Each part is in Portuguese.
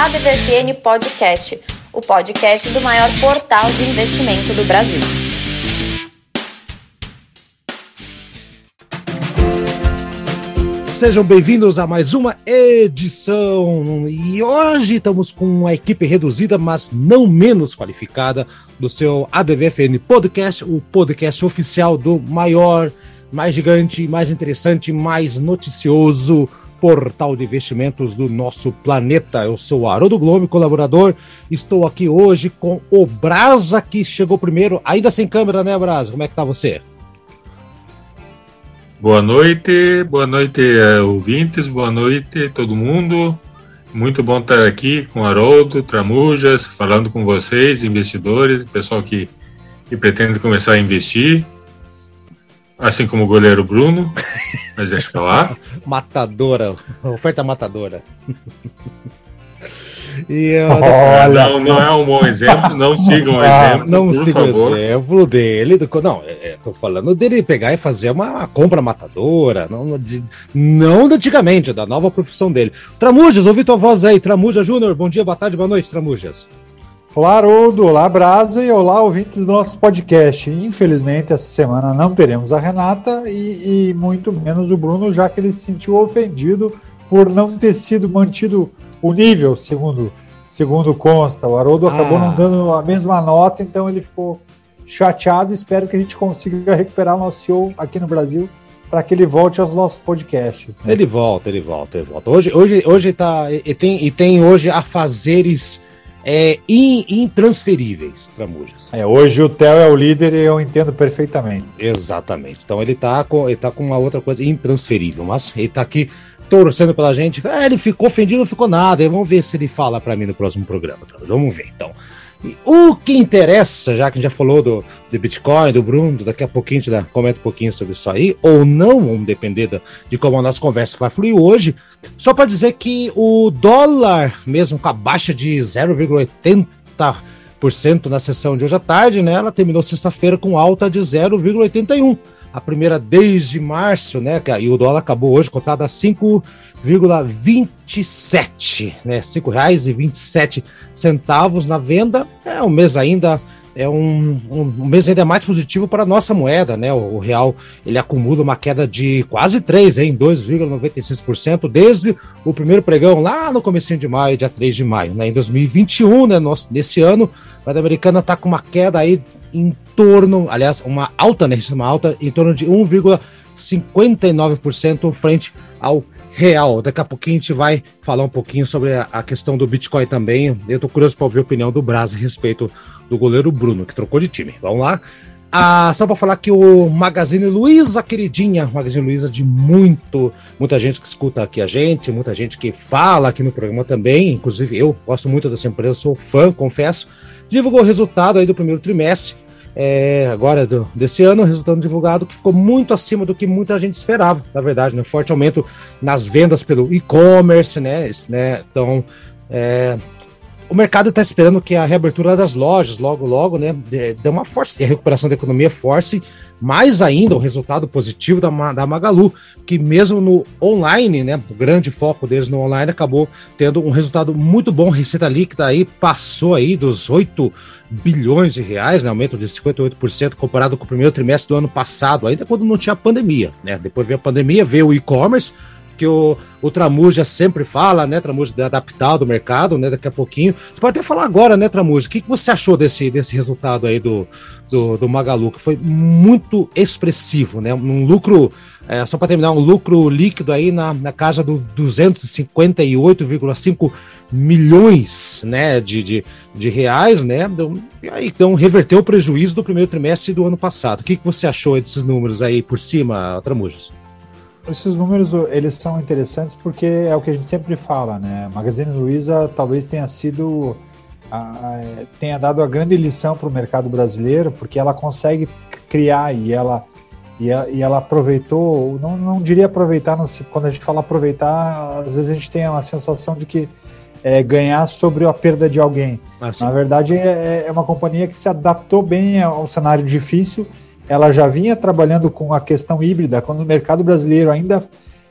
ADVFN Podcast, o podcast do maior portal de investimento do Brasil. Sejam bem-vindos a mais uma edição. E hoje estamos com uma equipe reduzida, mas não menos qualificada, do seu ADVFN Podcast, o podcast oficial do maior, mais gigante, mais interessante, mais noticioso portal de investimentos do nosso planeta. Eu sou Haroldo Globo, colaborador. Estou aqui hoje com o Brasa, que chegou primeiro, ainda sem câmera, né, Brasa? Como é que tá você? Boa noite, boa noite, uh, ouvintes, boa noite todo mundo. Muito bom estar aqui com Haroldo, Tramujas, falando com vocês, investidores, pessoal que, que pretende começar a investir. Assim como o goleiro Bruno, mas deixa eu falar. matadora, oferta matadora. E Olha, não, não é um bom exemplo, não sigam o ah, exemplo. Não sigam o exemplo dele. Não, é, é, tô falando dele pegar e fazer uma, uma compra matadora, não, de, não antigamente, da nova profissão dele. Tramujas, ouvi tua voz aí, Tramuja Júnior, bom dia, boa tarde, boa noite, Tramujas. Olá, Haroldo, olá, Brasa e olá, ouvintes do nosso podcast. Infelizmente, essa semana não teremos a Renata e, e muito menos o Bruno, já que ele se sentiu ofendido por não ter sido mantido o nível, segundo, segundo consta. O Haroldo ah. acabou não dando a mesma nota, então ele ficou chateado. Espero que a gente consiga recuperar o nosso CEO aqui no Brasil para que ele volte aos nossos podcasts. Né? Ele volta, ele volta, ele volta. Hoje, hoje, hoje tá e tem e tem hoje a é, intransferíveis, Tramujas. É, hoje o Theo é o líder e eu entendo perfeitamente. Exatamente. Então ele tá com ele tá com uma outra coisa intransferível, mas ele tá aqui torcendo pela gente. Ah, ele ficou ofendido, não ficou nada. Vamos ver se ele fala para mim no próximo programa. Vamos ver, então. E o que interessa, já que a gente já falou do, do Bitcoin, do Bruno, daqui a pouquinho a gente dá, comenta um pouquinho sobre isso aí, ou não, vamos depender da, de como a nossa conversa vai fluir hoje. Só para dizer que o dólar, mesmo com a baixa de 0,80% na sessão de hoje à tarde, né, ela terminou sexta-feira com alta de 0,81% a primeira desde março, né? E o dólar acabou hoje cotado a 5,27, né? R$ 5,27 centavos na venda. É um mês ainda é um, um, mês ainda mais positivo para a nossa moeda, né? O, o, real ele acumula uma queda de quase 3, hein? 2,96% desde o primeiro pregão lá no comecinho de maio, dia 3 de maio, né? Em 2021, né? Nosso, nesse ano, a moeda americana está com uma queda aí em torno, aliás, uma alta, né? Uma alta em torno de 1,59% frente ao real. Daqui a pouquinho a gente vai falar um pouquinho sobre a, a questão do Bitcoin também. Eu tô curioso para ouvir a opinião do Brasil a respeito do goleiro Bruno, que trocou de time. Vamos lá. Ah, só para falar que o Magazine Luiza, queridinha, Magazine Luiza de muito, muita gente que escuta aqui a gente, muita gente que fala aqui no programa também, inclusive eu gosto muito dessa empresa, sou fã, confesso divulgou o resultado aí do primeiro trimestre, é, agora do, desse ano, resultado divulgado que ficou muito acima do que muita gente esperava, na verdade, né? Forte aumento nas vendas pelo e-commerce, né? né? Então, é, o mercado está esperando que a reabertura das lojas, logo, logo, né, dê uma força, e a recuperação da economia force mais ainda o resultado positivo da, da Magalu, que mesmo no online, né, o grande foco deles no online, acabou tendo um resultado muito bom. Receita líquida aí passou aí dos 8 bilhões de reais, né, aumento de 58% comparado com o primeiro trimestre do ano passado, ainda quando não tinha pandemia, né? Depois veio a pandemia, veio o e-commerce, que o, o Tramuja sempre fala, né, Tramuja, de adaptar do mercado, né, daqui a pouquinho. Você pode até falar agora, né, Tramuja, o que, que você achou desse, desse resultado aí do, do, do Magalu, que foi muito expressivo, né, um lucro, é, só para terminar, um lucro líquido aí na, na casa do 258,5 milhões, né, de, de, de reais, né, e aí, então reverteu o prejuízo do primeiro trimestre do ano passado. O que, que você achou desses números aí por cima, Tramujas? Esses números eles são interessantes porque é o que a gente sempre fala, né? Magazine Luiza talvez tenha sido a, tenha dado a grande lição para o mercado brasileiro porque ela consegue criar e ela e ela, e ela aproveitou, não, não diria aproveitar, não, quando a gente fala aproveitar, às vezes a gente tem uma sensação de que é, ganhar sobre a perda de alguém. Ah, Na verdade, é, é uma companhia que se adaptou bem ao cenário difícil ela já vinha trabalhando com a questão híbrida, quando o mercado brasileiro ainda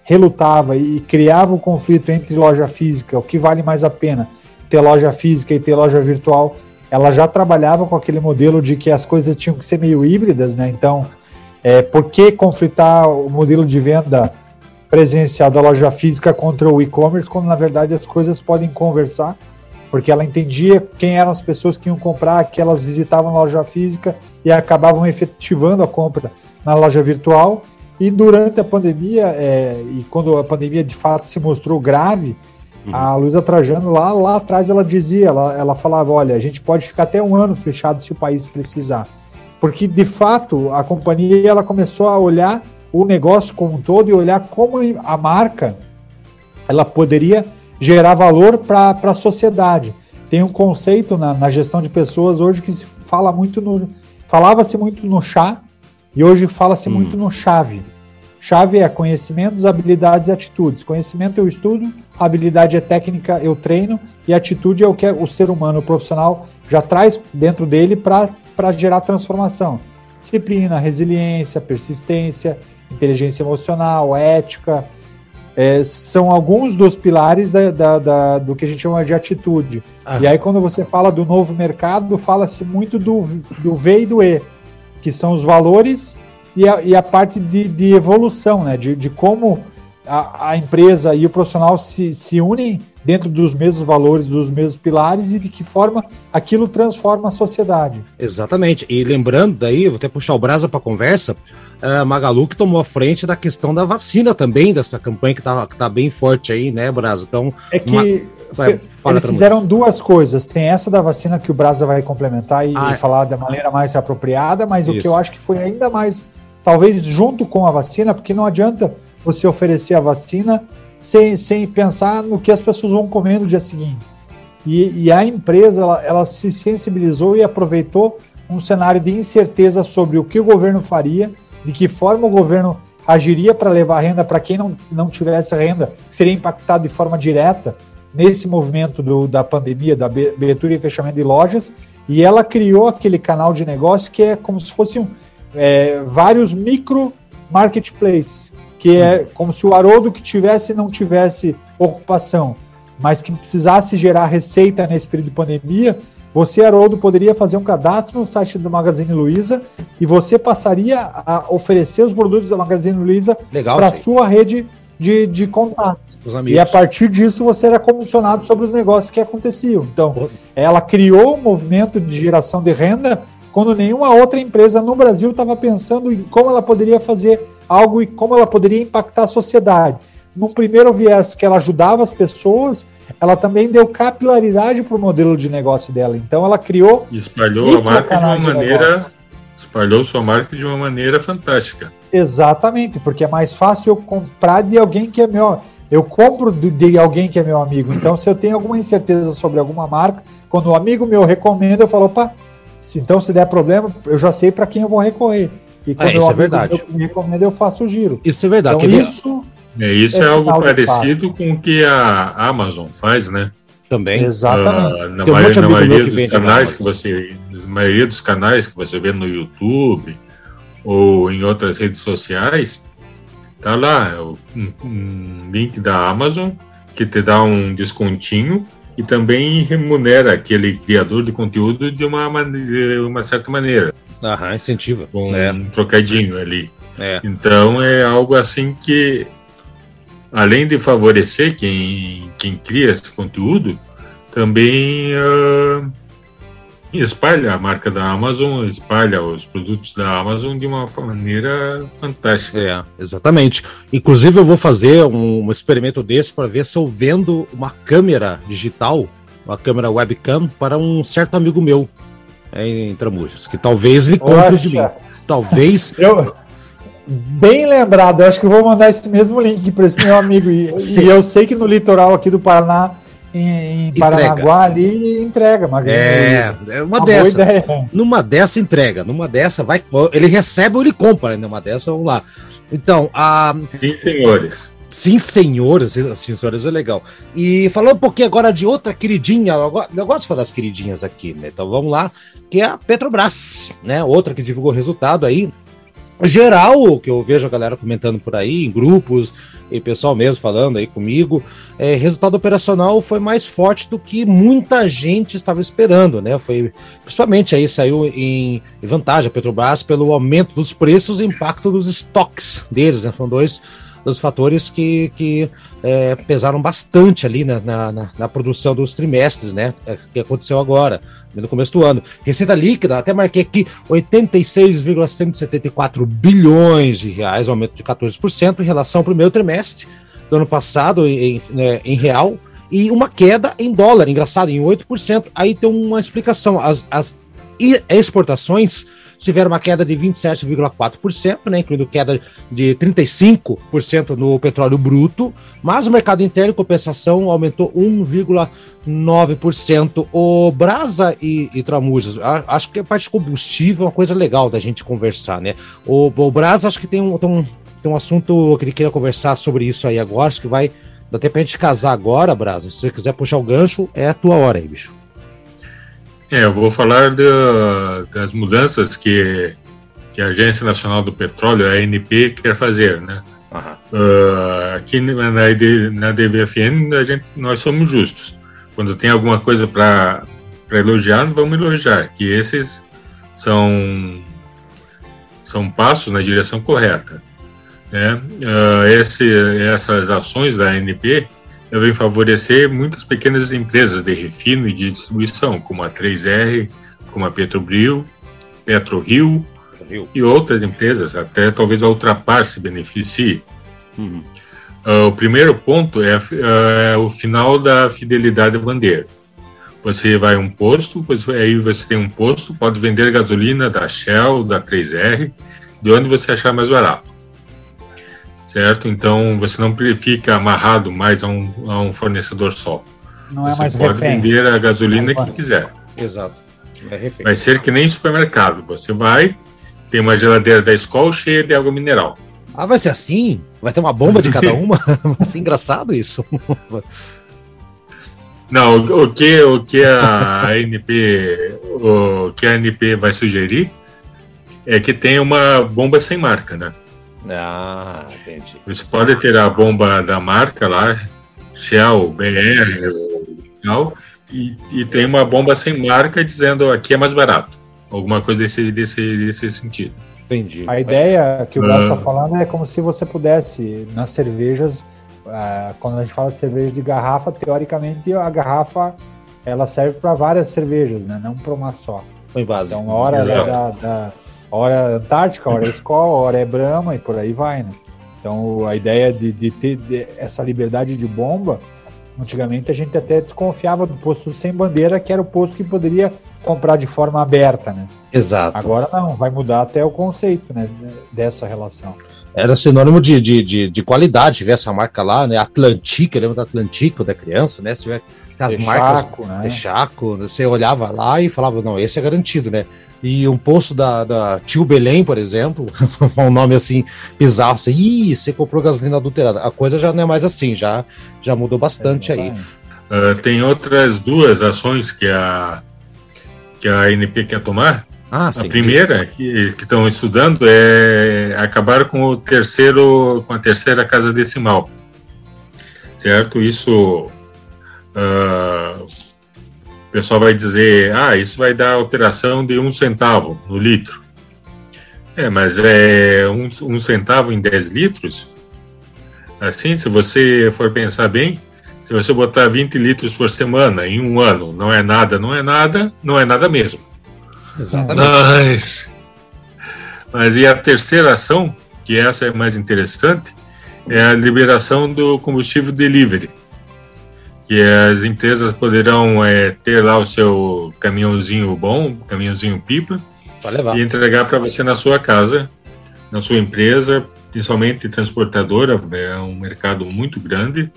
relutava e criava o um conflito entre loja física, o que vale mais a pena, ter loja física e ter loja virtual, ela já trabalhava com aquele modelo de que as coisas tinham que ser meio híbridas, né? Então, é, por que conflitar o modelo de venda presencial da loja física contra o e-commerce, quando na verdade as coisas podem conversar? Porque ela entendia quem eram as pessoas que iam comprar, que elas visitavam a loja física e acabavam efetivando a compra na loja virtual. E durante a pandemia, é, e quando a pandemia de fato se mostrou grave, uhum. a Luísa Trajano lá, lá atrás ela dizia, ela, ela falava, olha, a gente pode ficar até um ano fechado se o país precisar. Porque de fato a companhia ela começou a olhar o negócio como um todo e olhar como a marca ela poderia gerar valor para a sociedade. Tem um conceito na, na, gestão de pessoas hoje que se fala muito no. Falava-se muito no chá e hoje fala-se hum. muito no chave. Chave é conhecimentos, habilidades e atitudes. Conhecimento eu estudo, habilidade é técnica, eu treino, e atitude é o que o ser humano, o profissional, já traz dentro dele para gerar transformação. Disciplina, resiliência, persistência, inteligência emocional, ética, é, são alguns dos pilares da, da, da, do que a gente chama de atitude. Ah. E aí, quando você fala do novo mercado, fala-se muito do, do V e do E, que são os valores e a, e a parte de, de evolução, né? de, de como a, a, empresa e o profissional se, se unem dentro dos mesmos valores, dos mesmos pilares e de que forma aquilo transforma a sociedade. Exatamente. E lembrando daí, vou até puxar o brasa para a conversa, uh, Magalu que tomou a frente da questão da vacina também, dessa campanha que está que tá bem forte aí, né, Brasa? Então, é que uma... Vai, eles fizeram duas coisas. Tem essa da vacina que o Brasa vai complementar e, ah, e falar da maneira mais apropriada, mas isso. o que eu acho que foi ainda mais, talvez junto com a vacina, porque não adianta você oferecer a vacina sem, sem pensar no que as pessoas vão comer no dia seguinte. E, e a empresa ela, ela se sensibilizou e aproveitou um cenário de incerteza sobre o que o governo faria de que forma o governo agiria para levar renda para quem não, não tivesse renda, seria impactado de forma direta nesse movimento do, da pandemia, da abertura e fechamento de lojas, e ela criou aquele canal de negócio que é como se fossem é, vários micro marketplaces, que é como se o Haroldo que tivesse não tivesse ocupação, mas que precisasse gerar receita nesse período de pandemia, você, Haroldo, poderia fazer um cadastro no site do Magazine Luiza e você passaria a oferecer os produtos da Magazine Luiza para a sua rede de, de contato. E a partir disso você era comissionado sobre os negócios que aconteciam. Então, ela criou um movimento de geração de renda quando nenhuma outra empresa no Brasil estava pensando em como ela poderia fazer algo e como ela poderia impactar a sociedade. Num primeiro viés que ela ajudava as pessoas ela também deu capilaridade para o modelo de negócio dela. Então ela criou. Espalhou a marca de uma de maneira. Negócio. Espalhou sua marca de uma maneira fantástica. Exatamente, porque é mais fácil eu comprar de alguém que é meu. Eu compro de alguém que é meu amigo. Então, se eu tenho alguma incerteza sobre alguma marca, quando o um amigo meu recomenda, eu falo, opa, se, então se der problema, eu já sei para quem eu vou recorrer. E quando é, isso é verdade. me recomenda, eu faço o giro. Isso é verdade. Então, isso é, isso é algo parecido com o que a Amazon faz, né? Também. Exatamente. Uh, na, Tem maioria, na maioria dos canais que você, na maioria dos canais que você vê no YouTube ou em outras redes sociais, tá lá um, um link da Amazon que te dá um descontinho e também remunera aquele criador de conteúdo de uma, de uma certa maneira. Aham, incentiva. Com é. um trocadinho ali. É. Então é algo assim que além de favorecer quem, quem cria esse conteúdo, também uh, espalha a marca da Amazon, espalha os produtos da Amazon de uma maneira fantástica. É, exatamente. Inclusive, eu vou fazer um, um experimento desse para ver se eu vendo uma câmera digital, uma câmera webcam, para um certo amigo meu em Tramujas, que talvez ele compre de mim. Talvez. eu, Bem lembrado, eu acho que eu vou mandar esse mesmo link para esse meu amigo. E, e, eu sei que no litoral aqui do Paraná, em, em Paranaguá, ali entrega. Mas é, é uma, uma dessa. Numa dessa entrega, numa dessa vai. Ele recebe ou ele compra, né? Numa dessa, vamos lá. Então, a. Sim, senhores. Sim, senhores, sim, senhores, é legal. E falando um pouquinho agora de outra queridinha, eu gosto de falar das queridinhas aqui, né? Então vamos lá, que é a Petrobras, né? Outra que divulgou resultado aí, geral, que eu vejo a galera comentando por aí, em grupos, e pessoal mesmo falando aí comigo, é, resultado operacional foi mais forte do que muita gente estava esperando, né? Foi principalmente aí saiu em vantagem a Petrobras pelo aumento dos preços e impacto dos estoques deles, né? Foram dois dos fatores que, que é, pesaram bastante ali na, na, na, produção dos trimestres, né? É, que aconteceu agora, no começo do ano. Receita líquida, até marquei aqui 86,174 bilhões de reais, aumento de 14% em relação ao primeiro trimestre do ano passado, em, né, em real, e uma queda em dólar, engraçado, em 8%. Aí tem uma explicação. As, as exportações tiveram uma queda de 27,4%, né, incluindo queda de 35% no petróleo bruto, mas o mercado interno, em compensação, aumentou 1,9%. O Brasa e, e Tramujas, acho que a parte de combustível é uma coisa legal da gente conversar, né? O, o Brasa, acho que tem um, tem, um, tem um assunto que ele queria conversar sobre isso aí agora, acho que vai. Dá até pra gente casar agora, Brasa. Se você quiser puxar o gancho, é a tua hora aí, bicho. É, eu vou falar das mudanças que, que a Agência Nacional do Petróleo, a ANP, quer fazer, né? Uhum. Uh, aqui na, na DBFN a gente, nós somos justos. Quando tem alguma coisa para elogiar, vamos elogiar, que esses são, são passos na direção correta. Né? Uh, esse, essas ações da ANP devem favorecer muitas pequenas empresas de refino e de distribuição, como a 3R, como a Petrobril, PetroRio e outras empresas, até talvez a Ultrapar se beneficie. Uhum. Uh, o primeiro ponto é, uh, o final da fidelidade bandeira. Você vai a um posto, aí você tem um posto, pode vender gasolina da Shell, da 3R, de onde você achar mais barato certo? Então você não fica amarrado mais a um, a um fornecedor só. Não você é mais pode refém. vender a gasolina que quiser. Exato. É vai ser que nem supermercado. Você vai, tem uma geladeira da escola cheia de água mineral. Ah, vai ser assim? Vai ter uma bomba de cada uma? vai ser engraçado isso. Não, o, o, que, o que a ANP, o que a ANP vai sugerir é que tenha uma bomba sem marca, né? Ah, entendi. Você pode ter a bomba da marca lá, Shell, BR, tal, e, e tem uma bomba sem marca dizendo aqui é mais barato. Alguma coisa desse, desse, desse sentido. Entendi. A ideia que o Brás está ah. falando é como se você pudesse, nas cervejas, uh, quando a gente fala de cerveja de garrafa, teoricamente a garrafa ela serve para várias cervejas, né? não para uma só. Foi base. Então, a hora da, da hora é Antártica, hora é Skol, hora é Brahma e por aí vai, né? Então a ideia de, de ter de, essa liberdade de bomba, antigamente a gente até desconfiava do posto sem bandeira, que era o posto que poderia comprar de forma aberta, né? Exato. Agora não, vai mudar até o conceito né, dessa relação. Era sinônimo de, de, de, de qualidade, ver essa marca lá, né? Atlantica, lembra da Atlantica, da criança, né? Se tiver as Texaco, marcas né? Texaco, você olhava lá e falava, não, esse é garantido, né? E um posto da, da Tio Belém, por exemplo, um nome assim bizarro, assim, Ih, você comprou gasolina adulterada. A coisa já não é mais assim, já, já mudou bastante é, aí. Uh, tem outras duas ações que a, que a ANP quer tomar. Ah, sim, a primeira que estão estudando é acabar com o terceiro, com a terceira casa decimal, certo? Isso uh, o pessoal vai dizer, ah, isso vai dar alteração de um centavo no litro. É, mas é um, um centavo em 10 litros? Assim, se você for pensar bem, se você botar 20 litros por semana em um ano, não é nada, não é nada, não é nada mesmo. Exatamente. Mas, mas e a terceira ação, que essa é mais interessante, é a liberação do combustível delivery que as empresas poderão é, ter lá o seu caminhãozinho bom, caminhãozinho pipa, e entregar para você na sua casa, na sua empresa, principalmente transportadora, é um mercado muito grande.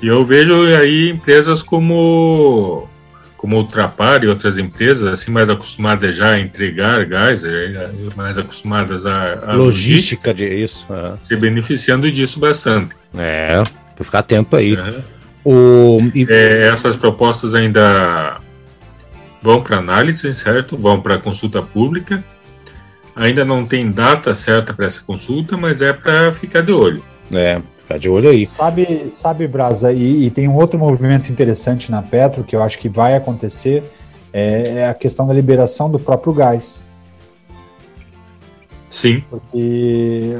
E eu vejo aí empresas como como Ultrapar e outras empresas, assim, mais acostumadas já a entregar gás, é, mais acostumadas a, a logística, logística de isso, é. se beneficiando disso bastante. É, para ficar atento aí. É. O, e... é, essas propostas ainda vão para análise, certo? Vão para consulta pública. Ainda não tem data certa para essa consulta, mas é para ficar de olho. É, Ficar de olho aí. Sabe, sabe Brasa, e, e, tem um outro movimento interessante na Petro que eu acho que vai acontecer, é, é a questão da liberação do próprio gás. Sim. Porque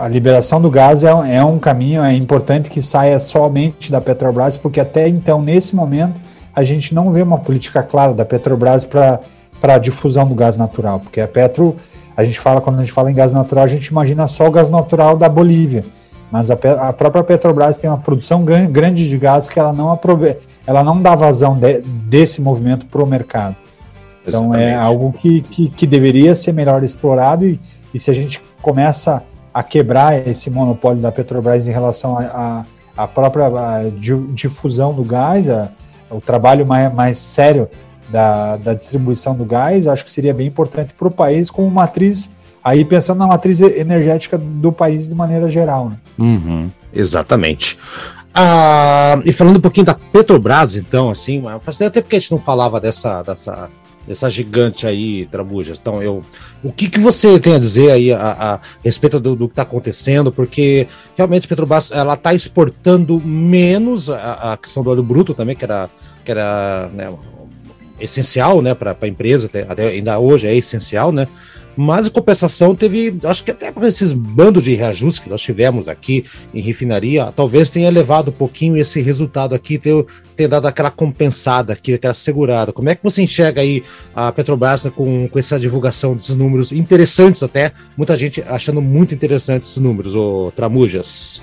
a liberação do gás é, é um caminho, é importante que saia somente da Petrobras, porque até então, nesse momento, a gente não vê uma política clara da Petrobras para a difusão do gás natural, porque a Petro, a gente fala, quando a gente fala em gás natural, a gente imagina só o gás natural da Bolívia, mas a, a própria Petrobras tem uma produção grande de gás que ela não aprove ela não dá vazão de, desse movimento para o mercado. Então é Exatamente. é algo que, que, que, deveria ser melhor explorado e, e, se a gente começa a quebrar esse monopólio da Petrobras em relação à a, a, própria a difusão do gás, a, o trabalho mais, mais sério da, da distribuição do gás, acho que seria bem importante para o país como matriz, aí pensando na matriz energética do país de maneira geral. Né? Uhum, exatamente. Ah, e falando um pouquinho da Petrobras, então, assim, fazia tempo que a gente não falava dessa, dessa, dessa gigante aí, Trabujas. Então, eu, o que, que você tem a dizer aí a, a respeito do, do que está acontecendo? Porque realmente Petrobras ela está exportando menos a, a, questão do óleo bruto também, que era, que era né, essencial né, para a empresa, até ainda hoje é essencial, né? Mas em compensação teve, acho que até esses bandos de reajustes que nós tivemos aqui em refinaria, talvez tenha levado um pouquinho esse resultado aqui, ter, ter dado aquela compensada aqui, aquela segurada. Como é que você enxerga aí a Petrobras com, com essa divulgação desses números interessantes até? Muita gente achando muito interessantes esses números, o Tramujas.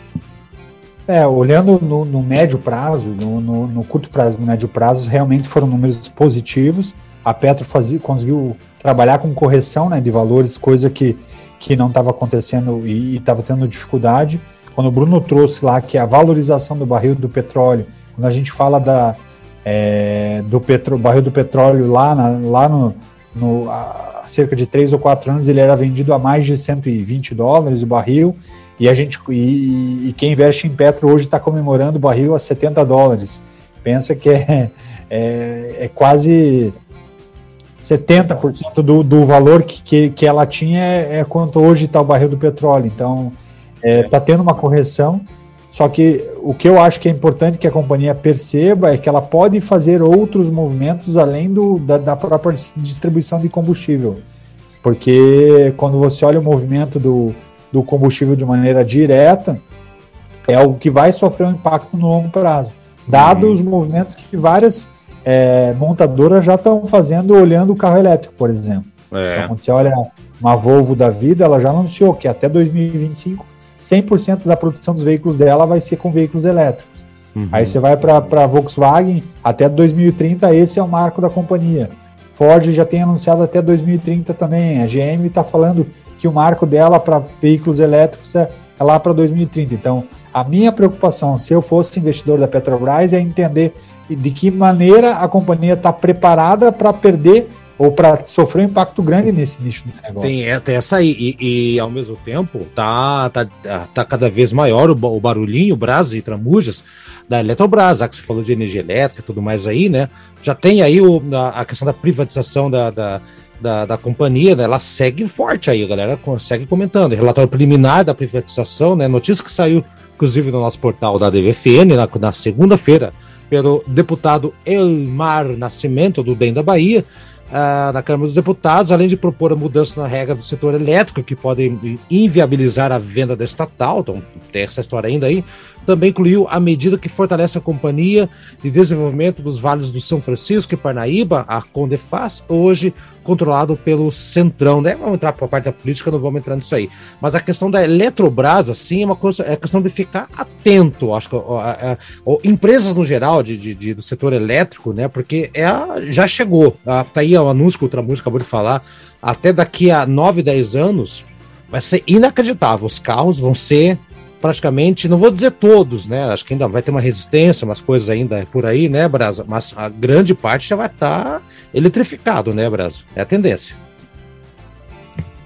É, olhando no, no médio prazo, no, no, no, curto prazo, no médio prazo, realmente foram números positivos. A Petro fazia, conseguiu trabalhar com correção né, de valores, coisa que, que não estava acontecendo e estava tendo dificuldade. Quando o Bruno trouxe lá que a valorização do barril do petróleo, quando a gente fala da, é, do petro, barril do petróleo lá, na, lá no, no há cerca de 3 ou 4 anos, ele era vendido a mais de 120 dólares o barril, e a gente e, e quem investe em petro hoje está comemorando o barril a 70 dólares. Pensa que é, é, é quase 70% do, do valor que, que, que ela tinha é, é quanto hoje está o barril do petróleo. Então, está é, tá tendo uma correção. Só que o que eu acho que é importante que a companhia perceba é que ela pode fazer outros movimentos além do, da, da própria distribuição de combustível. Porque quando você olha o movimento do, do combustível de maneira direta, é algo que vai sofrer um impacto no longo prazo. Dados uhum. os movimentos que várias é, montadoras já estão fazendo olhando o carro elétrico, por exemplo. É. Então, quando você olha uma Volvo da vida, ela já anunciou que até 2025, 100% da produção dos veículos dela vai ser com veículos elétricos. Uhum. Aí você vai para a Volkswagen, até 2030, esse é o marco da companhia. Ford já tem anunciado até 2030 também. A GM está falando que o marco dela para veículos elétricos é, é lá para 2030. Então, a minha preocupação, se eu fosse investidor da Petrobras, é entender de que maneira a companhia está preparada para perder ou para sofrer um impacto grande nesse nicho do negócio. Tem, é, tem essa aí, e, e, ao mesmo tempo tá, tá, tá cada vez maior o, o barulhinho, Brás e Tramujas da Eletrobras, já que você falou de energia elétrica e tudo mais aí, né? Já tem aí o, a, a questão da privatização da, da, da, da, companhia, né? ela segue forte aí, a galera segue comentando. Relatório preliminar da privatização, né? Notícia que saiu, inclusive, no nosso portal da DVFN na, na segunda-feira pelo deputado Elmar Nascimento, do DEM da Bahia, uh, na Câmara dos Deputados, além de propor a mudança na regra do setor elétrico, que podem inviabilizar a venda da estatal, então tem essa história ainda aí, também incluiu a medida que fortalece a Companhia de Desenvolvimento dos Vales do São Francisco e Parnaíba, a Condefaz, hoje controlado pelo Centrão, né? Vamos entrar para a parte da política, não vamos entrar nisso aí. Mas a questão da Eletrobras, assim, é uma coisa, é questão de ficar atento, acho que ó, ó, empresas no geral de, de, de, do setor elétrico, né? Porque é a, já chegou, a, tá aí o anúncio que o Tramujo acabou de falar, até daqui a 9, 10 anos vai ser inacreditável, os carros vão ser praticamente, não vou dizer todos, né? Acho que ainda vai ter uma resistência, umas coisas ainda por aí, né, Brasa? Mas a grande parte já vai estar tá eletrificado, né, Brasa? É a tendência.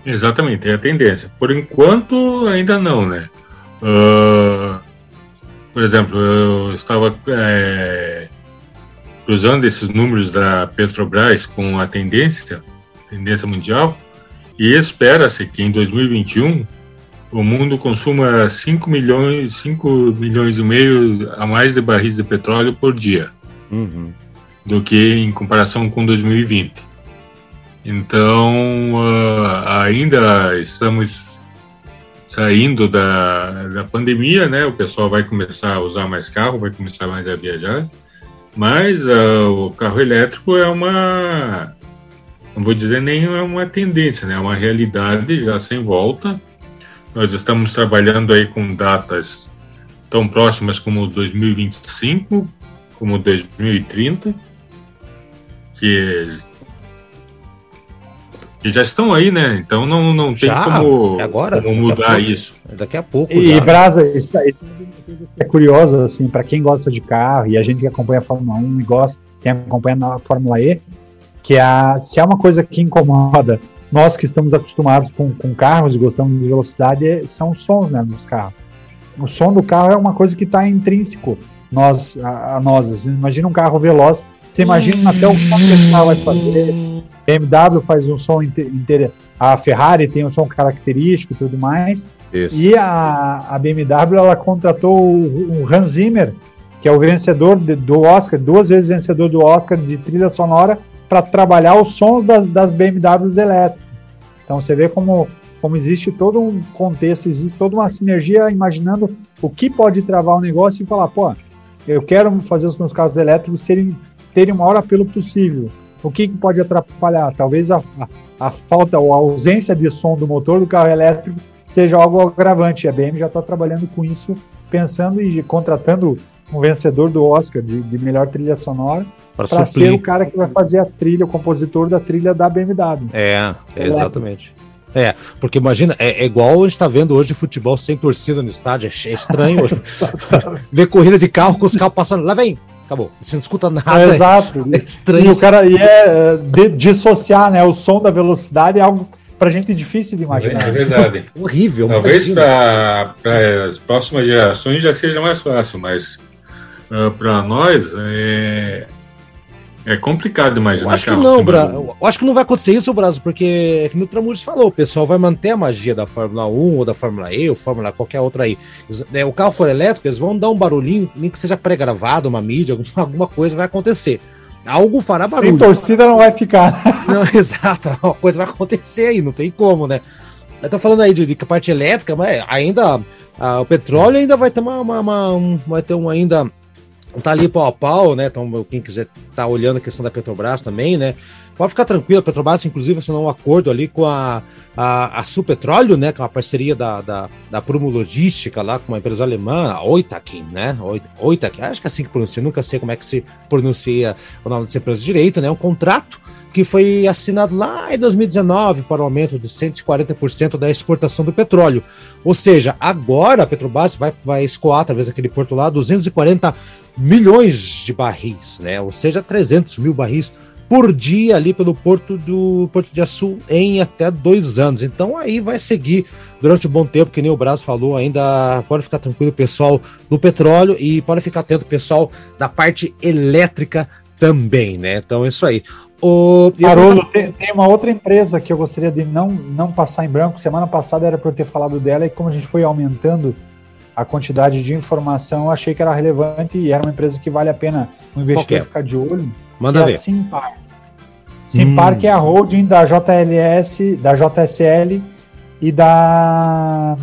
Exatamente, é a tendência. Por enquanto, ainda não, né? Uh, por exemplo, eu estava é, cruzando esses números da Petrobras com a tendência, tendência mundial, e espera-se que em 2021 o mundo consuma 5 milhões, 5 milhões e meio a mais de barris de petróleo por dia Uhum. do que em comparação com 2020. Então, ah, ainda estamos saindo da, da pandemia, né? O pessoal vai começar a usar mais carro, vai começar mais a viajar, mas ah, o carro elétrico é uma, não vou dizer nem é uma tendência, né? É uma realidade já sem volta. Nós estamos trabalhando aí com datas tão próximas como 2025, como 2030, que, que já estão aí, né? Então não, não tem Já? como, É agora? como Daqui a mudar pouco? isso. Daqui a pouco. E, já. Brasa, isso, aí é curiosa, assim, para quem gosta de carro e a gente que acompanha a Fórmula 1 e gosta, quem acompanha na Fórmula E, que a, se há uma coisa que incomoda nós que estamos acostumados com, com carros e gostamos de velocidade, é- são os sons né, dos carros. O som do carro é uma coisa que está intrínseco nós, a, a nós. Imagina um carro veloz, você imagina até o som que esse carro vai fazer. BMW faz um som inteiro. A Ferrari tem um som característico e tudo mais. Isso. E a, a BMW ela contratou o, o Hans Zimmer, que é o vencedor de- do Oscar, duas vezes vencedor do Oscar de trilha sonora, para trabalhar os sons das, das BMWs elétricas. Então você vê como, como existe todo um contexto, existe toda uma sinergia imaginando o que pode travar o negócio e falar, pô, eu quero fazer os meus carros elétricos serem, terem o maior apelo possível. O que, que pode atrapalhar? Talvez a, a, a falta ou a ausência de som do motor do carro elétrico seja algo agravante. A BM já está trabalhando com isso, pensando e contratando um vencedor do Oscar de, de melhor trilha sonora Para para ser o cara que vai fazer a trilha, o compositor da trilha da BMW. É, é, exatamente. É, porque imagina, é, é igual a gente tá vendo hoje futebol sem torcida no estádio, é, é estranho ver corrida de carro com os carros passando, lá vem, acabou, você não escuta nada, é, Exato. é E estranho. o cara e é de- dissociar, né, o som da velocidade é algo pra gente difícil de É imaginar. verdade. horrível, Talvez para as próximas gerações já seja mais fácil, mas para nós é, é complicado Eu imaginar. acho que não, Bra... eu acho que não vai acontecer isso, Brasil, porque é que no Tramujas falou, o pessoal vai manter a magia da Fórmula 1 ou da Fórmula E ou Fórmula qualquer outra aí. Né, O carro for elétrico, eles vão dar um barulhinho, nem que seja pré-gravado, uma mídia, alguma- alguma coisa vai acontecer. Algo fará barulho. Sem torcida não vai ficar. Não, exato, uma coisa vai acontecer aí, não tem como, né? Eu tô falando aí de, de parte elétrica, mas ainda ah, o petróleo ainda vai ter uma, uma- uma- um, vai ter um ainda tá ali pau a pau, né? Então, quem quiser tá olhando a questão da Petrobras também, né? Pode ficar tranquilo, a Petrobras, inclusive, assinou um acordo ali com a, a, a Supetróleo, né? Que é uma parceria da, da, da Prumo Logística lá com uma empresa alemã, a Oitakin, né? Oit- Oitakin, acho que é assim que pronuncia, nunca sei como é que se pronuncia o nome dessa empresa direito, né? Um contrato que foi assinado lá em 2019 para o aumento de 140% da exportação do petróleo. Ou seja, agora a Petrobras vai, vai escoar, através daquele porto lá, 240 milhões de barris, né? Ou seja, 300 mil barris por dia ali pelo porto do Porto de Açu em até dois anos. Então aí vai seguir durante um bom tempo, que nem o Braço falou, ainda pode ficar tranquilo o pessoal do petróleo e pode ficar atento pessoal da parte elétrica também, né? Então é isso aí. O... Haroldo, tem, tem uma outra empresa que eu gostaria de não, não passar em branco. Semana passada era para eu ter falado dela e como a gente foi aumentando a quantidade de informação, eu achei que era relevante e era uma empresa que vale a pena o investidor ficar de olho. Manda que é ver. a Simpar. Simpar Hum. que é a holding da JLS, da JSL e da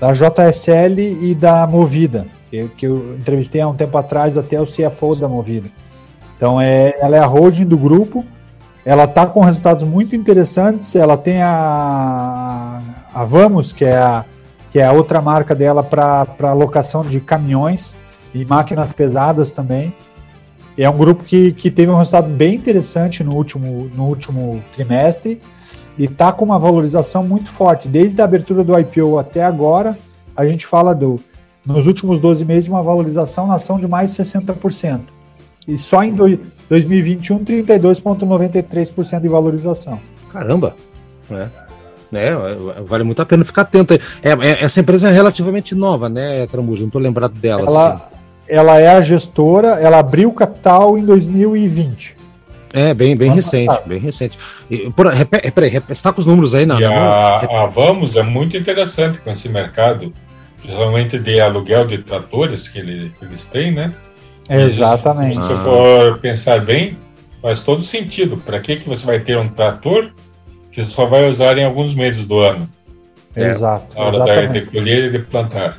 da JSL e da Movida, que, que eu entrevistei há um tempo atrás até o CFO da Movida. Então é, ela é a holding do grupo, ela está com resultados muito interessantes, ela tem a, a Vamos, que é a, que é a outra marca dela para alocação de caminhões e máquinas pesadas também. É um grupo que, que teve um resultado bem interessante no último, no último trimestre e está com uma valorização muito forte. Desde a abertura do IPO até agora, a gente fala do, nos últimos 12 meses uma valorização na ação de mais de 60%. E só em do, 2021, 32,93% de valorização. Caramba! né? É, vale muito a pena ficar atento. É, é- essa empresa é relativamente nova, né, Tramujo? Não tô lembrado dela. assim. Ela, ela é a gestora, ela abriu capital em 2020. É, bem, bem recente, passado. bem recente. E, por, repare, peraí, você está com os números aí, não? E a, a Vamos é muito interessante com esse mercado, principalmente de aluguel de tratores que, ele, que eles têm, né? Exatamente. Se você ah. for pensar bem, faz todo sentido. Para que, que você vai ter um trator que só vai usar em alguns meses do ano? Exato. Na hora exatamente. de colher e de plantar.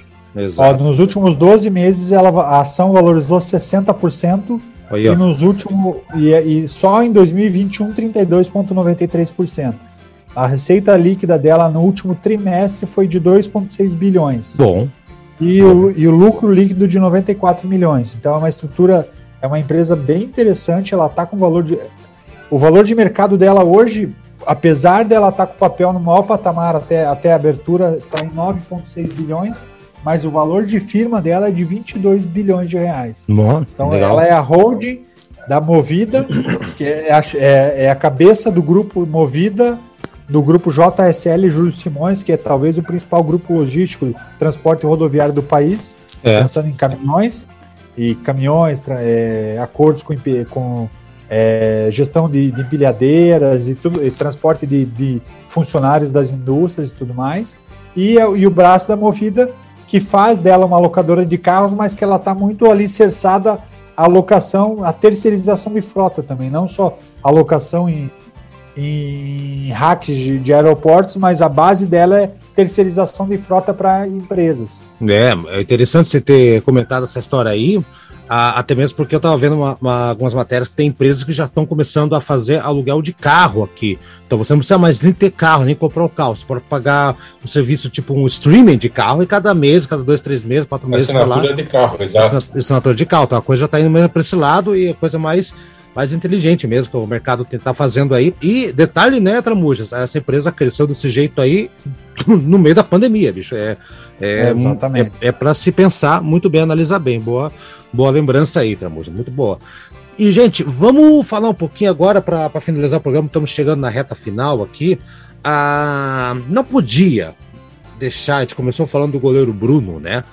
Ó, nos últimos 12 meses, ela, a ação valorizou 60% Aí, e nos últimos e, e só em 2021 32,93%. A receita líquida dela no último trimestre foi de 2,6 bilhões. Bom. E o, e o lucro líquido de 94 milhões. Então é uma estrutura, é uma empresa bem interessante. Ela está com valor de. O valor de mercado dela hoje, apesar dela estar tá com o papel no maior patamar até, até a abertura, está em 9,6 bilhões mas o valor de firma dela é de 22 bilhões de reais. Bom, então legal. ela é a holding da Movida, que é a, é, é a cabeça do grupo Movida, do grupo JSL Júlio Simões, que é talvez o principal grupo logístico, transporte rodoviário do país, é. pensando em caminhões e caminhões, é, acordos com, com é, gestão de, de, empilhadeiras e, tudo, e transporte de, de, funcionários das indústrias e tudo mais. E, e o braço da Movida que faz dela uma locadora de carros, mas que ela está muito alicerçada à locação, à terceirização de frota também, não só a locação em, em hacks de, de aeroportos, mas a base dela é terceirização de frota para empresas. É, é interessante você ter comentado essa história aí, até mesmo porque eu estava vendo uma, uma, algumas matérias que tem empresas que já estão começando a fazer aluguel de carro aqui. Então você não precisa mais nem ter carro, nem comprar o carro. Você pode pagar um serviço tipo um streaming de carro e cada mês, cada dois, três meses, quatro meses. Assinatura lá, de carro, exato. Assinatura de carro. Então a coisa já está indo mesmo para esse lado e a coisa mais mais inteligente mesmo que o mercado está fazendo aí. E detalhe, né, Tramujas, essa empresa cresceu desse jeito aí no meio da pandemia, bicho. É, é, é, é para se pensar muito bem, analisar bem. Boa, boa lembrança aí, Tramujas, muito boa. E, gente, vamos falar um pouquinho agora para finalizar o programa. Estamos chegando na reta final aqui. Ah, não podia deixar, a gente começou falando do goleiro Bruno, né?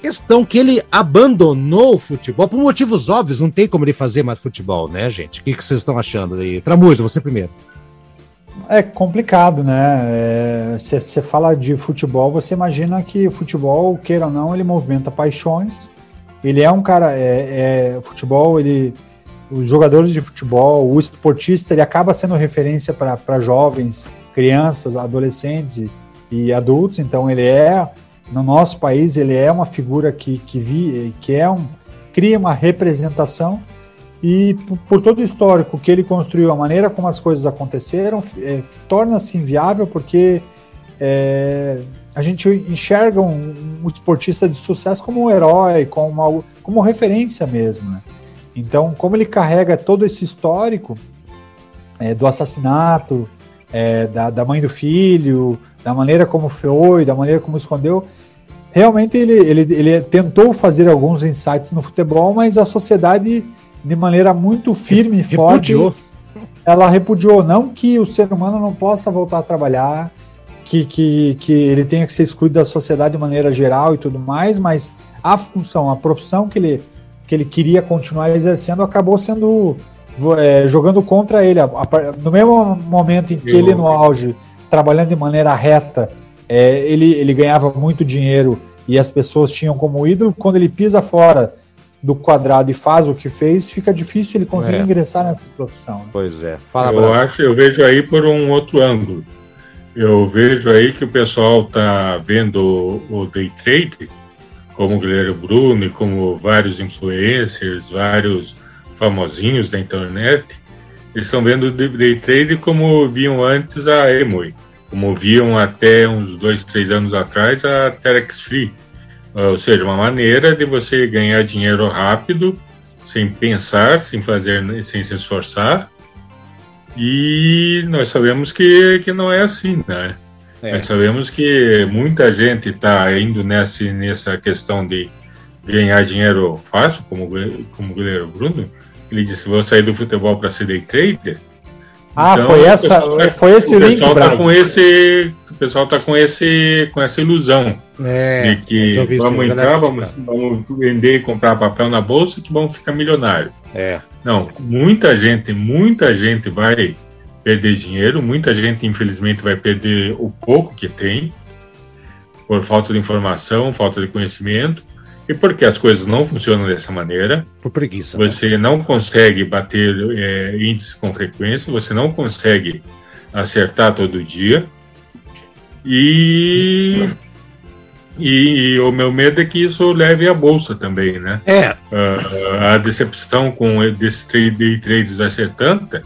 Questão que ele abandonou o futebol por motivos óbvios, não tem como ele fazer mais futebol, né, gente? O que, que vocês estão achando aí? Tramuja, você primeiro. É complicado, né? Você é, fala de futebol, você imagina que futebol, queira ou não, ele movimenta paixões. Ele é um cara, é, é futebol, ele, os jogadores de futebol, o esportista, ele acaba sendo referência para jovens, crianças, adolescentes e, e adultos. Então ele é no nosso país ele é uma figura que, que, vi, que é um, cria uma representação e por, todo o histórico que ele construiu, a maneira como as coisas aconteceram, é, torna-se inviável porque é, a gente enxerga um, um, esportista de sucesso como um herói, como, uma, como referência mesmo. Né? Então, como ele carrega todo esse histórico é, do assassinato, é, da, da mãe do filho, da maneira como foi, da maneira como escondeu, realmente ele, ele, ele tentou fazer alguns insights no futebol, mas a sociedade de maneira muito firme e forte. Ela repudiou. Não que o ser humano não possa voltar a trabalhar, que, que, que ele tenha que ser excluído da sociedade de maneira geral e tudo mais, mas a função, a profissão que ele, que ele queria continuar exercendo acabou sendo é, jogando contra ele. No mesmo momento em que ele, no auge, trabalhando de maneira reta, é, ele, ele ganhava muito dinheiro e as pessoas tinham como ídolo, quando ele pisa fora do quadrado e faz o que fez, fica difícil ele conseguir é. ingressar nessa profissão. Né? Pois é. Fala, eu acho, eu vejo aí por um outro ângulo. Eu vejo aí que o pessoal está vendo o, o day trade, como o Guilherme Bruno e como vários influencers, vários famosinhos da internet, eles estão vendo o day trade como viam antes a Emoi, como viam até uns dois, três anos atrás a Terex Free ou seja, uma maneira de você ganhar dinheiro rápido, sem pensar, sem fazer, sem se esforçar. E nós sabemos que, que não é assim, né? É. Nós sabemos que muita gente está indo nessa, nessa questão de ganhar dinheiro fácil, como, como o goleiro Bruno. Ele disse: vou sair do futebol para ser day trader. Ah, então, foi essa, tá, foi esse o link, tá com esse, O pessoal está com esse, com essa ilusão é, de que vamos entrar, vamos, vamos vender e comprar papel na bolsa que vamos ficar milionário. É. Não, muita gente, muita gente vai perder dinheiro, muita gente infelizmente vai perder o pouco que tem por falta de informação, falta de conhecimento e porque as coisas não funcionam dessa maneira. Por preguiça. Você né? não consegue bater é, índices com frequência, você não consegue acertar todo dia. E, e, e, o meu medo é que isso leve à bolsa também, né? É. Uh, a decepção com esses day trades tanta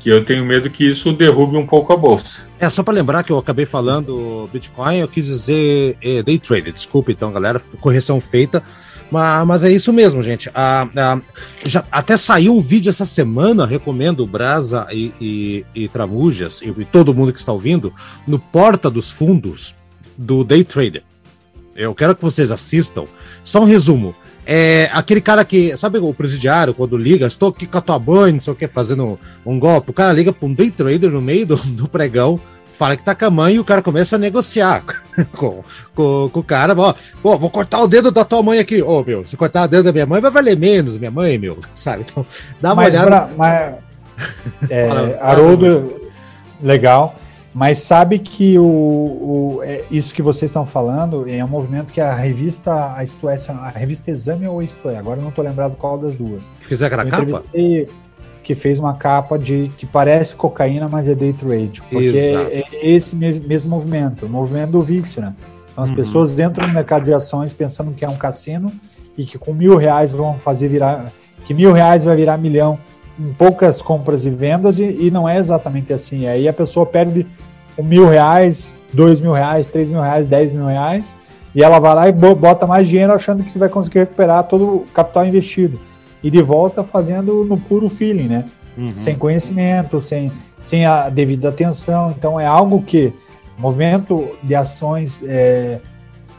que eu tenho medo que isso derrube um pouco a bolsa. É, só para lembrar que eu acabei falando Bitcoin, eu quis dizer é, day trade, desculpe então, galera, correção feita. Mas, mas é isso mesmo, gente. Ah, ah, já, até saiu um vídeo essa semana, recomendo Brasa e, e, e Tramujas e, e todo mundo que está ouvindo, no Porta dos Fundos do Day Trader. Eu quero que vocês assistam. Só um resumo. É aquele cara que, sabe o presidiário, quando liga, estou aqui com a tua mãe, não sei o que, fazendo um golpe. O cara liga para um day trader no meio do, do pregão, fala que tá com a mãe e o cara começa a negociar com, com, com o cara. Ó, pô, vou cortar o dedo da tua mãe aqui. Ô, meu, se cortar o dedo da minha mãe vai valer menos, minha mãe, meu, sabe? Então, dá uma mas olhada. Pra, mas, é, Haroldo, legal. Mas sabe que o, o é, isso que vocês estão falando é um movimento que a revista, a Isto é, a revista Exame ou Isto é, agora eu não estou lembrado qual das duas. Fizeram aquela capa? Que fez uma capa de que parece cocaína, mas é day trade. Porque é, é, esse mesmo movimento, o movimento do vício, né? Então as uhum. pessoas entram no mercado de ações pensando que é um cassino e que com mil reais vão fazer virar. que mil reais vai virar milhão em poucas compras e vendas e, e, não é exatamente assim. Aí a pessoa perde um mil reais, dois mil reais, três mil reais, dez mil reais e ela vai lá e bota mais dinheiro achando que vai conseguir recuperar todo o capital investido. E de volta fazendo no puro feeling, né? Uhum. Sem conhecimento, sem, sem a devida atenção. Então é algo que o movimento de ações é,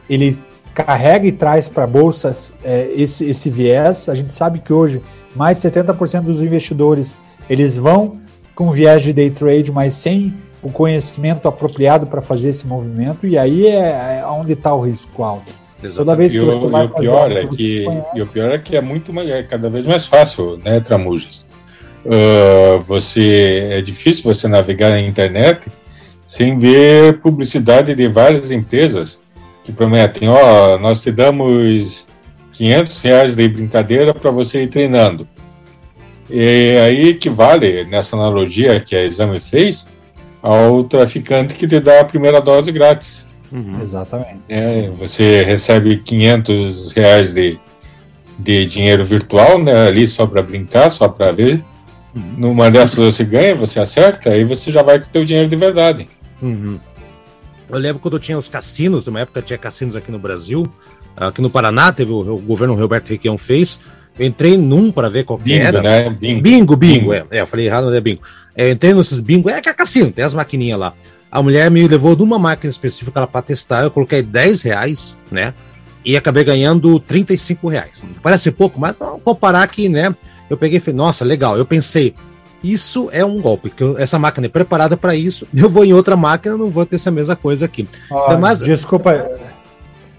ele carrega e traz para a bolsa é, esse, esse viés. A gente sabe que hoje mais 70% dos investidores eles vão com viés de day trade, mas sem o conhecimento apropriado para fazer esse movimento, e aí é, é onde está o risco alto. Exatamente. Toda vez que e você o, vai e o pior é que E o pior é que é muito mais, é cada vez mais fácil, né, Tramujas? Uh, você é difícil você navegar na internet sem ver publicidade de várias empresas que prometem, ó, oh, nós te damos 500 reais de brincadeira para você ir treinando. E aí equivale, nessa analogia que a Exame fez, ao traficante que te dá a primeira dose grátis. Uhum. Exatamente. É, você recebe 500 reais de, de dinheiro virtual, né, ali só para brincar, só para ver. Uhum. Numa dessas você ganha, você acerta, aí você já vai com o teu dinheiro de verdade. Uhum. Eu lembro quando tinha os cassinos, numa época tinha cassinos aqui no Brasil, Aqui no Paraná, teve o, o governo Roberto Requião fez. Eu entrei num para ver qual bingo, era. Né? Bingo, bingo, bingo, bingo. É, é, eu falei errado, mas é bingo. É, entrei nesses bingo, é que é cassino, tem as maquininhas lá. A mulher me levou de uma máquina específica para testar, eu coloquei 10 reais, né? E acabei ganhando 35 reais. Parece pouco, mas vamos comparar aqui, né? Eu peguei e falei, nossa, legal. Eu pensei, isso é um golpe, que eu, essa máquina é preparada para isso. Eu vou em outra máquina, não vou ter essa mesma coisa aqui. Oh, mas, desculpa,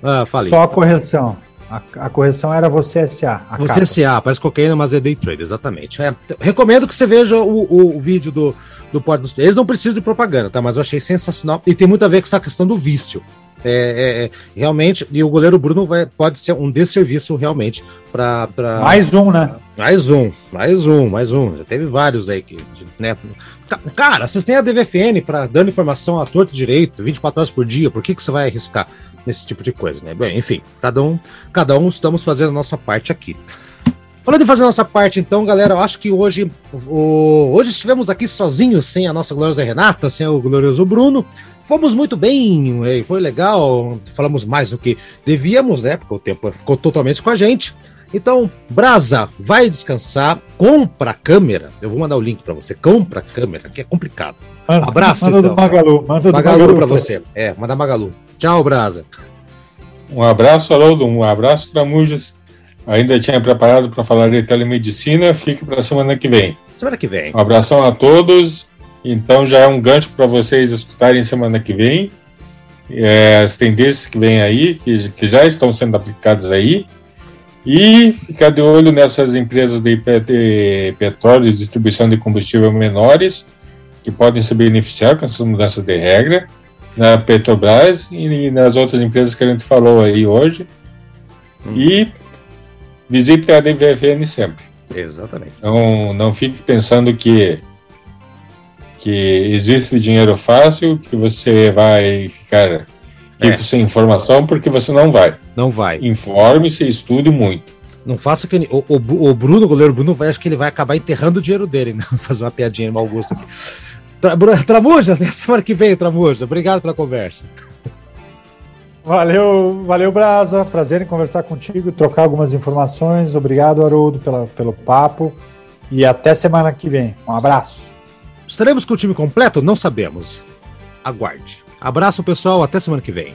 ah, Só a correção. A, a, correção era você SA. Você. SA, parece cocaína, mas é day trade, exatamente. É, recomendo que você veja o, o, o vídeo do, do Porto dos Eles não precisam de propaganda, tá? Mas eu achei sensacional. E tem muito a ver com essa questão do vício. É, é, é realmente, e o goleiro Bruno vai, pode ser um desserviço realmente para. Pra... Mais um, né? Mais um, mais um, mais um. Já teve vários aí que. Né? Cara, vocês têm a DVFN para dando informação a torto direito, 24 horas por dia, por que, que você vai arriscar? Nesse tipo de coisa, né? Bem, enfim, cada um, cada um estamos fazendo a nossa parte aqui. Falando em fazer a nossa parte, então, galera, eu acho que hoje, o, hoje estivemos aqui sozinhos, sem a nossa gloriosa Renata, sem o glorioso Bruno. Fomos muito bem, foi legal, falamos mais do que devíamos, né? Porque o tempo ficou totalmente com a gente. Então, Brasa, vai descansar, compra a câmera. Eu vou mandar o link para você. Compra a câmera, que é complicado. Abraço, manda então. Do Magalu, manda Magalu, Magalu para você. É, manda Magalu. Tchau, Brasa. Um abraço, Haroldo. Um abraço, Tramujas. Ainda tinha preparado para falar de telemedicina. Fique para a semana que vem. Semana que vem. Um abração a todos Então já é um gancho para vocês escutarem semana que vem é, as tendências que vêm aí, que, que já estão sendo aplicadas aí, e ficar de olho nessas empresas de, de petróleo e distribuição de combustível menores, que podem se beneficiar com essas mudanças de regra, na Petrobras e nas outras empresas que a gente falou aí hoje. Hum. E visite a DVFN sempre. Exatamente. Não, não fique pensando que que existe dinheiro fácil, que você vai ficar rico é. sem informação, porque você não vai. Não vai. Informe-se, estude muito. Não faça que. O, o, o, Bruno, o goleiro Bruno, vai, acho que ele vai acabar enterrando o dinheiro dele, né? Fazer uma piadinha de mau gosto aqui. Tra, Tramuja, até semana que vem, Tramuja. Obrigado pela conversa. Valeu, valeu, Brasa. Prazer em conversar contigo, trocar algumas informações. Obrigado, Haroldo, pela, pelo papo. E até semana que vem. Um abraço. Estaremos com o time completo? Não sabemos. Aguarde. Abraço, pessoal. Até semana que vem.